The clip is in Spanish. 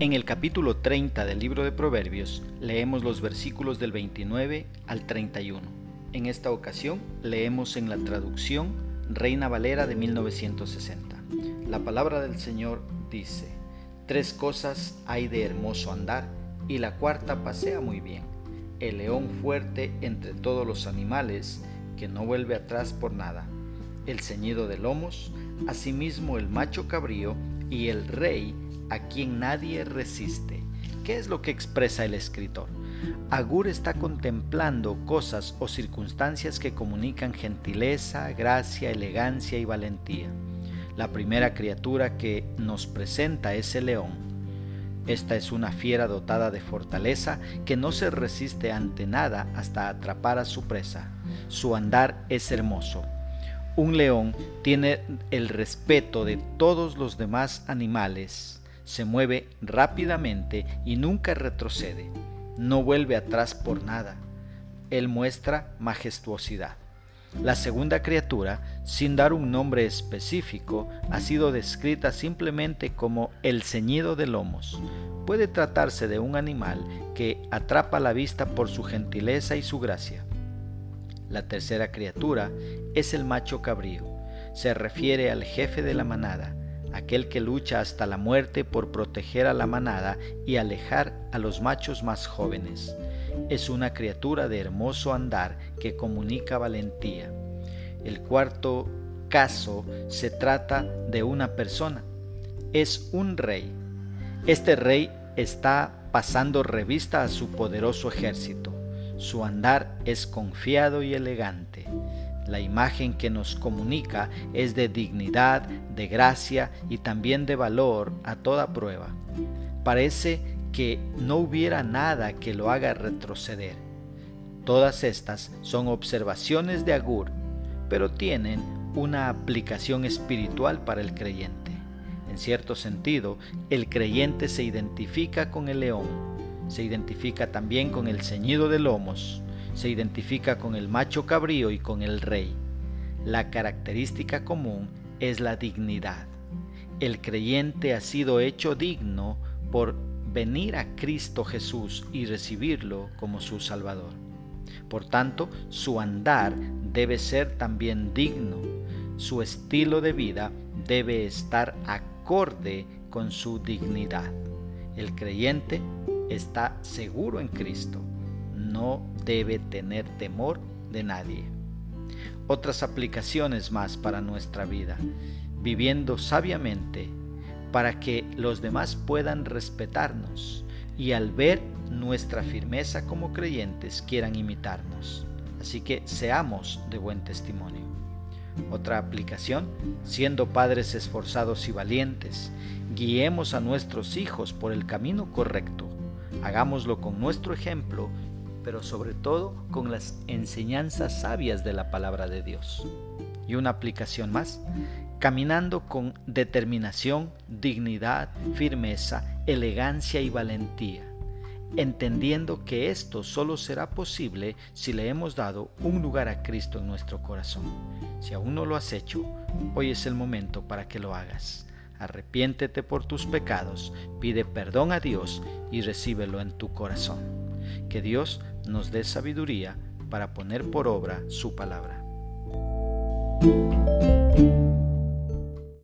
En el capítulo 30 del libro de Proverbios leemos los versículos del 29 al 31. En esta ocasión leemos en la traducción Reina Valera de 1960. La palabra del Señor dice, Tres cosas hay de hermoso andar y la cuarta pasea muy bien. El león fuerte entre todos los animales que no vuelve atrás por nada. El ceñido de lomos, asimismo el macho cabrío y el rey a quien nadie resiste. ¿Qué es lo que expresa el escritor? Agur está contemplando cosas o circunstancias que comunican gentileza, gracia, elegancia y valentía. La primera criatura que nos presenta es el león. Esta es una fiera dotada de fortaleza que no se resiste ante nada hasta atrapar a su presa. Su andar es hermoso. Un león tiene el respeto de todos los demás animales se mueve rápidamente y nunca retrocede. No vuelve atrás por nada. Él muestra majestuosidad. La segunda criatura, sin dar un nombre específico, ha sido descrita simplemente como el ceñido de lomos. Puede tratarse de un animal que atrapa la vista por su gentileza y su gracia. La tercera criatura es el macho cabrío. Se refiere al jefe de la manada, aquel que lucha hasta la muerte por proteger a la manada y alejar a los machos más jóvenes. Es una criatura de hermoso andar que comunica valentía. El cuarto caso se trata de una persona. Es un rey. Este rey está pasando revista a su poderoso ejército. Su andar es confiado y elegante. La imagen que nos comunica es de dignidad, de gracia y también de valor a toda prueba. Parece que no hubiera nada que lo haga retroceder. Todas estas son observaciones de Agur, pero tienen una aplicación espiritual para el creyente. En cierto sentido, el creyente se identifica con el león, se identifica también con el ceñido de lomos, se identifica con el macho cabrío y con el rey. La característica común es la dignidad. El creyente ha sido hecho digno por venir a Cristo Jesús y recibirlo como su Salvador. Por tanto, su andar debe ser también digno. Su estilo de vida debe estar acorde con su dignidad. El creyente está seguro en Cristo no debe tener temor de nadie. Otras aplicaciones más para nuestra vida, viviendo sabiamente para que los demás puedan respetarnos y al ver nuestra firmeza como creyentes quieran imitarnos. Así que seamos de buen testimonio. Otra aplicación, siendo padres esforzados y valientes, guiemos a nuestros hijos por el camino correcto. Hagámoslo con nuestro ejemplo pero sobre todo con las enseñanzas sabias de la palabra de Dios. Y una aplicación más, caminando con determinación, dignidad, firmeza, elegancia y valentía, entendiendo que esto solo será posible si le hemos dado un lugar a Cristo en nuestro corazón. Si aún no lo has hecho, hoy es el momento para que lo hagas. Arrepiéntete por tus pecados, pide perdón a Dios y recíbelo en tu corazón. Que Dios nos dé sabiduría para poner por obra su palabra.